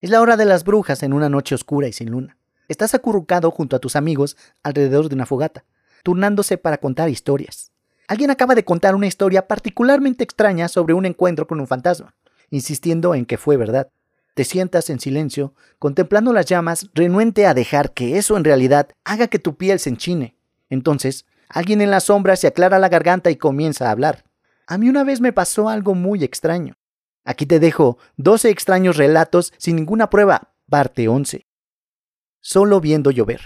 Es la hora de las brujas en una noche oscura y sin luna. Estás acurrucado junto a tus amigos alrededor de una fogata, turnándose para contar historias. Alguien acaba de contar una historia particularmente extraña sobre un encuentro con un fantasma, insistiendo en que fue verdad. Te sientas en silencio, contemplando las llamas, renuente a dejar que eso en realidad haga que tu piel se enchine. Entonces, alguien en la sombra se aclara la garganta y comienza a hablar. A mí una vez me pasó algo muy extraño. Aquí te dejo 12 extraños relatos sin ninguna prueba, parte 11. Solo viendo llover.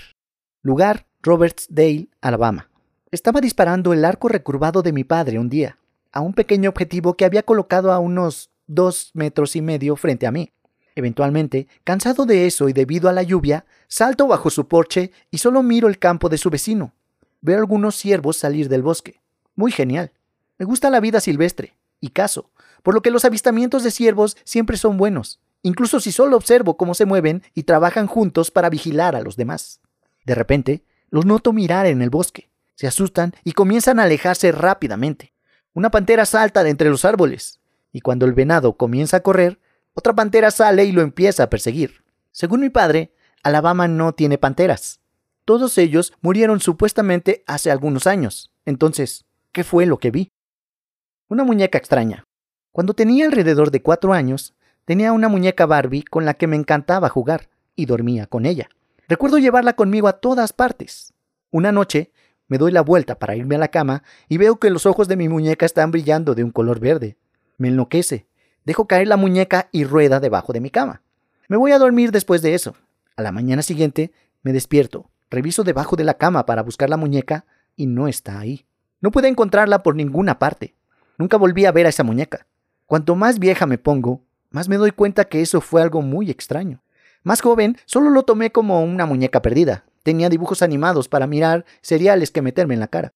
Lugar, Robertsdale, Alabama. Estaba disparando el arco recurvado de mi padre un día, a un pequeño objetivo que había colocado a unos dos metros y medio frente a mí. Eventualmente, cansado de eso y debido a la lluvia, salto bajo su porche y solo miro el campo de su vecino. Veo algunos ciervos salir del bosque. Muy genial. Me gusta la vida silvestre y caso, por lo que los avistamientos de ciervos siempre son buenos, incluso si solo observo cómo se mueven y trabajan juntos para vigilar a los demás. De repente, los noto mirar en el bosque, se asustan y comienzan a alejarse rápidamente. Una pantera salta de entre los árboles, y cuando el venado comienza a correr, otra pantera sale y lo empieza a perseguir. Según mi padre, Alabama no tiene panteras. Todos ellos murieron supuestamente hace algunos años. Entonces, ¿qué fue lo que vi? Una muñeca extraña. Cuando tenía alrededor de cuatro años, tenía una muñeca Barbie con la que me encantaba jugar y dormía con ella. Recuerdo llevarla conmigo a todas partes. Una noche me doy la vuelta para irme a la cama y veo que los ojos de mi muñeca están brillando de un color verde. Me enloquece. Dejo caer la muñeca y rueda debajo de mi cama. Me voy a dormir después de eso. A la mañana siguiente me despierto, reviso debajo de la cama para buscar la muñeca y no está ahí. No pude encontrarla por ninguna parte. Nunca volví a ver a esa muñeca. Cuanto más vieja me pongo, más me doy cuenta que eso fue algo muy extraño. Más joven, solo lo tomé como una muñeca perdida. Tenía dibujos animados para mirar seriales que meterme en la cara.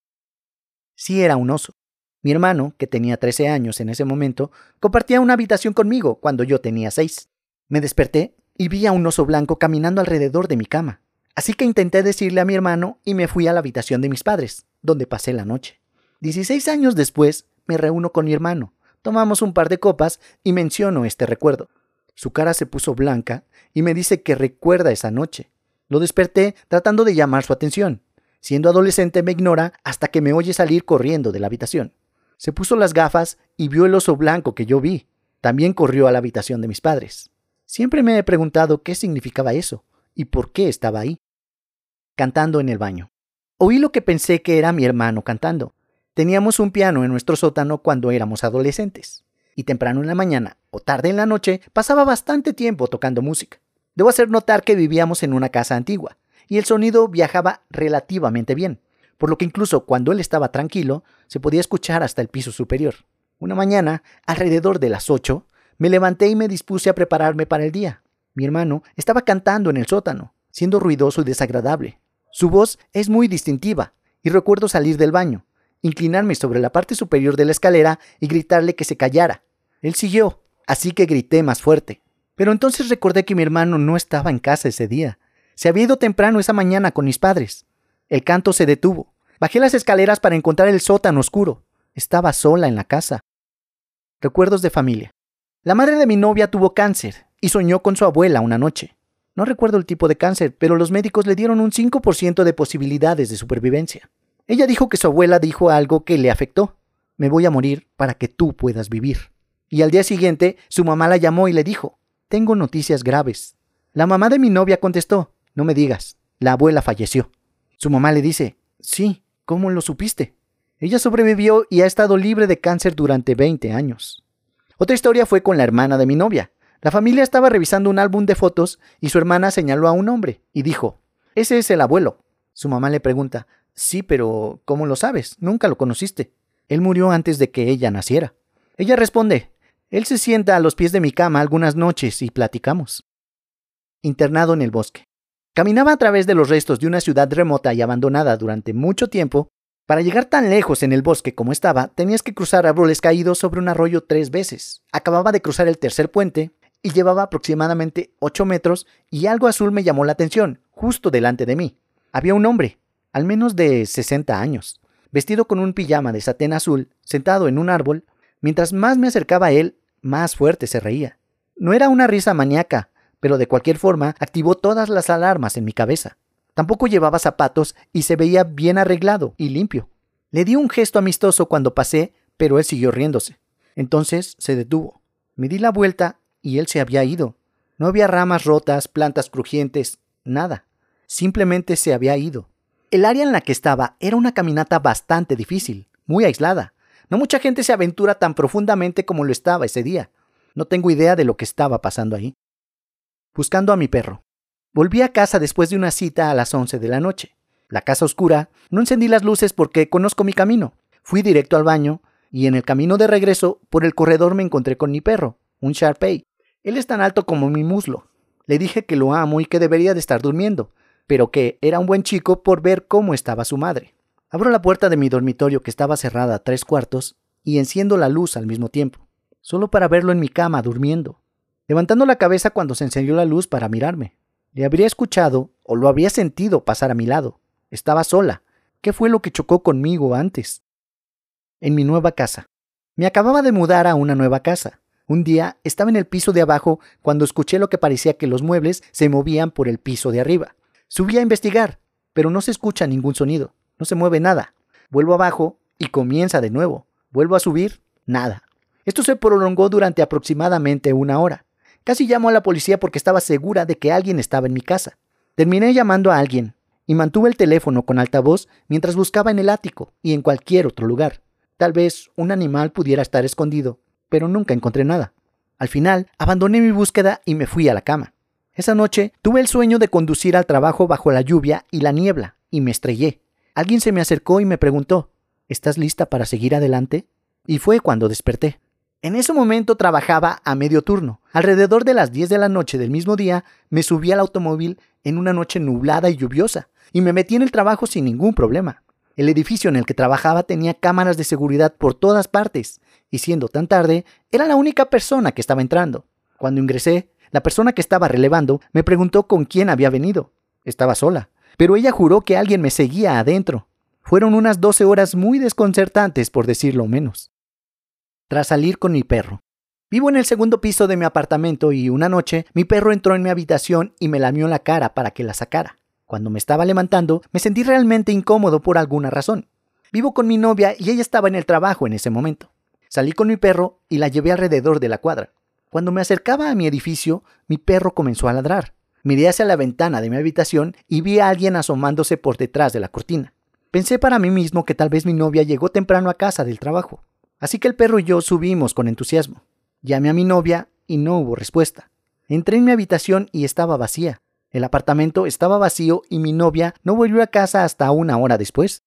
Sí era un oso. Mi hermano, que tenía 13 años en ese momento, compartía una habitación conmigo cuando yo tenía 6. Me desperté y vi a un oso blanco caminando alrededor de mi cama. Así que intenté decirle a mi hermano y me fui a la habitación de mis padres, donde pasé la noche. 16 años después, me reúno con mi hermano, tomamos un par de copas y menciono este recuerdo. Su cara se puso blanca y me dice que recuerda esa noche. Lo desperté tratando de llamar su atención. Siendo adolescente me ignora hasta que me oye salir corriendo de la habitación. Se puso las gafas y vio el oso blanco que yo vi. También corrió a la habitación de mis padres. Siempre me he preguntado qué significaba eso y por qué estaba ahí. Cantando en el baño. Oí lo que pensé que era mi hermano cantando. Teníamos un piano en nuestro sótano cuando éramos adolescentes, y temprano en la mañana o tarde en la noche pasaba bastante tiempo tocando música. Debo hacer notar que vivíamos en una casa antigua, y el sonido viajaba relativamente bien, por lo que incluso cuando él estaba tranquilo, se podía escuchar hasta el piso superior. Una mañana, alrededor de las ocho, me levanté y me dispuse a prepararme para el día. Mi hermano estaba cantando en el sótano, siendo ruidoso y desagradable. Su voz es muy distintiva, y recuerdo salir del baño, inclinarme sobre la parte superior de la escalera y gritarle que se callara. Él siguió, así que grité más fuerte. Pero entonces recordé que mi hermano no estaba en casa ese día. Se había ido temprano esa mañana con mis padres. El canto se detuvo. Bajé las escaleras para encontrar el sótano oscuro. Estaba sola en la casa. Recuerdos de familia. La madre de mi novia tuvo cáncer y soñó con su abuela una noche. No recuerdo el tipo de cáncer, pero los médicos le dieron un 5% de posibilidades de supervivencia. Ella dijo que su abuela dijo algo que le afectó. Me voy a morir para que tú puedas vivir. Y al día siguiente, su mamá la llamó y le dijo, tengo noticias graves. La mamá de mi novia contestó, no me digas, la abuela falleció. Su mamá le dice, sí, ¿cómo lo supiste? Ella sobrevivió y ha estado libre de cáncer durante 20 años. Otra historia fue con la hermana de mi novia. La familia estaba revisando un álbum de fotos y su hermana señaló a un hombre y dijo, ese es el abuelo. Su mamá le pregunta, Sí, pero ¿cómo lo sabes? Nunca lo conociste. Él murió antes de que ella naciera. Ella responde, Él se sienta a los pies de mi cama algunas noches y platicamos. Internado en el bosque. Caminaba a través de los restos de una ciudad remota y abandonada durante mucho tiempo. Para llegar tan lejos en el bosque como estaba, tenías que cruzar árboles caídos sobre un arroyo tres veces. Acababa de cruzar el tercer puente y llevaba aproximadamente ocho metros y algo azul me llamó la atención, justo delante de mí. Había un hombre, al menos de 60 años, vestido con un pijama de satén azul, sentado en un árbol, mientras más me acercaba a él, más fuerte se reía. No era una risa maníaca, pero de cualquier forma activó todas las alarmas en mi cabeza. Tampoco llevaba zapatos y se veía bien arreglado y limpio. Le di un gesto amistoso cuando pasé, pero él siguió riéndose. Entonces se detuvo. Me di la vuelta y él se había ido. No había ramas rotas, plantas crujientes, nada. Simplemente se había ido. El área en la que estaba era una caminata bastante difícil, muy aislada. No mucha gente se aventura tan profundamente como lo estaba ese día. No tengo idea de lo que estaba pasando ahí. Buscando a mi perro. Volví a casa después de una cita a las 11 de la noche. La casa oscura, no encendí las luces porque conozco mi camino. Fui directo al baño y en el camino de regreso por el corredor me encontré con mi perro, un Sharpei. Él es tan alto como mi muslo. Le dije que lo amo y que debería de estar durmiendo, pero que era un buen chico por ver cómo estaba su madre. Abro la puerta de mi dormitorio que estaba cerrada a tres cuartos y enciendo la luz al mismo tiempo, solo para verlo en mi cama durmiendo, levantando la cabeza cuando se encendió la luz para mirarme. Le habría escuchado o lo habría sentido pasar a mi lado. Estaba sola. ¿Qué fue lo que chocó conmigo antes? En mi nueva casa. Me acababa de mudar a una nueva casa. Un día estaba en el piso de abajo cuando escuché lo que parecía que los muebles se movían por el piso de arriba. Subí a investigar, pero no se escucha ningún sonido, no se mueve nada. Vuelvo abajo y comienza de nuevo. Vuelvo a subir, nada. Esto se prolongó durante aproximadamente una hora. Casi llamó a la policía porque estaba segura de que alguien estaba en mi casa. Terminé llamando a alguien y mantuve el teléfono con altavoz mientras buscaba en el ático y en cualquier otro lugar. Tal vez un animal pudiera estar escondido, pero nunca encontré nada. Al final, abandoné mi búsqueda y me fui a la cama. Esa noche tuve el sueño de conducir al trabajo bajo la lluvia y la niebla, y me estrellé. Alguien se me acercó y me preguntó, ¿Estás lista para seguir adelante? Y fue cuando desperté. En ese momento trabajaba a medio turno. Alrededor de las 10 de la noche del mismo día, me subí al automóvil en una noche nublada y lluviosa, y me metí en el trabajo sin ningún problema. El edificio en el que trabajaba tenía cámaras de seguridad por todas partes, y siendo tan tarde, era la única persona que estaba entrando. Cuando ingresé, la persona que estaba relevando me preguntó con quién había venido. Estaba sola, pero ella juró que alguien me seguía adentro. Fueron unas 12 horas muy desconcertantes, por decirlo menos. Tras salir con mi perro. Vivo en el segundo piso de mi apartamento y una noche mi perro entró en mi habitación y me lamió la cara para que la sacara. Cuando me estaba levantando, me sentí realmente incómodo por alguna razón. Vivo con mi novia y ella estaba en el trabajo en ese momento. Salí con mi perro y la llevé alrededor de la cuadra. Cuando me acercaba a mi edificio, mi perro comenzó a ladrar. Miré hacia la ventana de mi habitación y vi a alguien asomándose por detrás de la cortina. Pensé para mí mismo que tal vez mi novia llegó temprano a casa del trabajo. Así que el perro y yo subimos con entusiasmo. Llamé a mi novia y no hubo respuesta. Entré en mi habitación y estaba vacía. El apartamento estaba vacío y mi novia no volvió a casa hasta una hora después.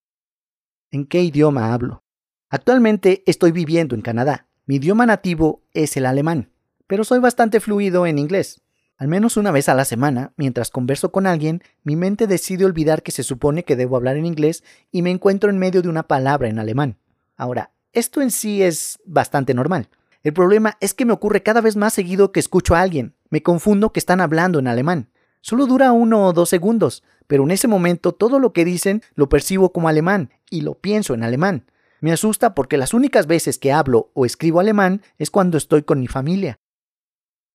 ¿En qué idioma hablo? Actualmente estoy viviendo en Canadá. Mi idioma nativo es el alemán pero soy bastante fluido en inglés. Al menos una vez a la semana, mientras converso con alguien, mi mente decide olvidar que se supone que debo hablar en inglés y me encuentro en medio de una palabra en alemán. Ahora, esto en sí es bastante normal. El problema es que me ocurre cada vez más seguido que escucho a alguien. Me confundo que están hablando en alemán. Solo dura uno o dos segundos, pero en ese momento todo lo que dicen lo percibo como alemán y lo pienso en alemán. Me asusta porque las únicas veces que hablo o escribo alemán es cuando estoy con mi familia.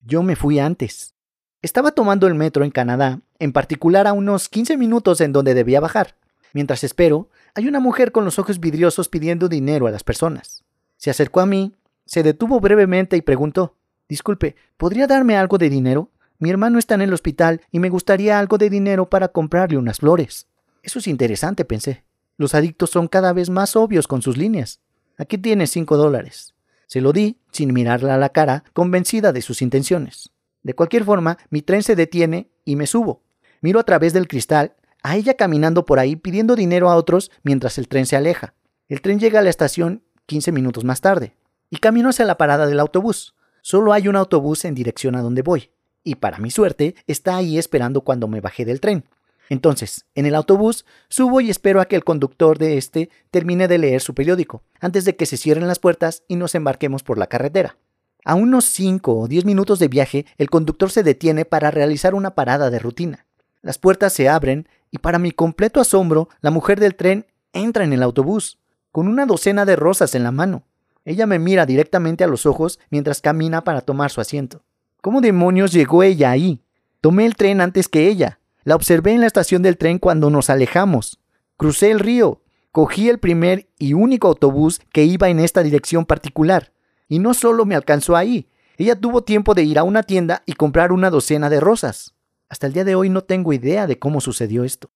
Yo me fui antes. Estaba tomando el metro en Canadá, en particular a unos 15 minutos en donde debía bajar. Mientras espero, hay una mujer con los ojos vidriosos pidiendo dinero a las personas. Se acercó a mí, se detuvo brevemente y preguntó, Disculpe, ¿podría darme algo de dinero? Mi hermano está en el hospital y me gustaría algo de dinero para comprarle unas flores. Eso es interesante, pensé. Los adictos son cada vez más obvios con sus líneas. Aquí tienes cinco dólares. Se lo di, sin mirarla a la cara, convencida de sus intenciones. De cualquier forma, mi tren se detiene y me subo. Miro a través del cristal a ella caminando por ahí pidiendo dinero a otros mientras el tren se aleja. El tren llega a la estación 15 minutos más tarde y camino hacia la parada del autobús. Solo hay un autobús en dirección a donde voy, y para mi suerte está ahí esperando cuando me bajé del tren. Entonces, en el autobús, subo y espero a que el conductor de este termine de leer su periódico, antes de que se cierren las puertas y nos embarquemos por la carretera. A unos 5 o 10 minutos de viaje, el conductor se detiene para realizar una parada de rutina. Las puertas se abren y para mi completo asombro, la mujer del tren entra en el autobús, con una docena de rosas en la mano. Ella me mira directamente a los ojos mientras camina para tomar su asiento. ¿Cómo demonios llegó ella ahí? Tomé el tren antes que ella. La observé en la estación del tren cuando nos alejamos. Crucé el río. Cogí el primer y único autobús que iba en esta dirección particular. Y no solo me alcanzó ahí, ella tuvo tiempo de ir a una tienda y comprar una docena de rosas. Hasta el día de hoy no tengo idea de cómo sucedió esto.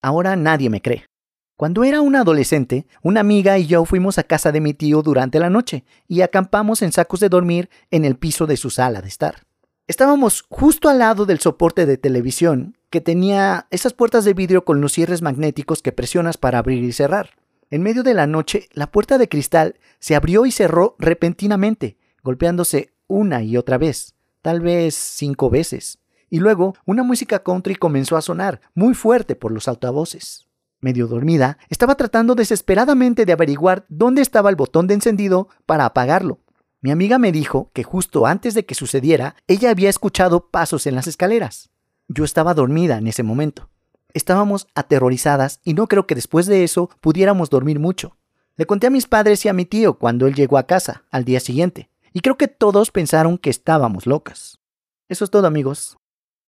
Ahora nadie me cree. Cuando era una adolescente, una amiga y yo fuimos a casa de mi tío durante la noche y acampamos en sacos de dormir en el piso de su sala de estar. Estábamos justo al lado del soporte de televisión que tenía esas puertas de vidrio con los cierres magnéticos que presionas para abrir y cerrar. En medio de la noche, la puerta de cristal se abrió y cerró repentinamente, golpeándose una y otra vez, tal vez cinco veces. Y luego una música country comenzó a sonar, muy fuerte por los altavoces. Medio dormida, estaba tratando desesperadamente de averiguar dónde estaba el botón de encendido para apagarlo. Mi amiga me dijo que justo antes de que sucediera, ella había escuchado pasos en las escaleras. Yo estaba dormida en ese momento. Estábamos aterrorizadas y no creo que después de eso pudiéramos dormir mucho. Le conté a mis padres y a mi tío cuando él llegó a casa al día siguiente, y creo que todos pensaron que estábamos locas. Eso es todo amigos.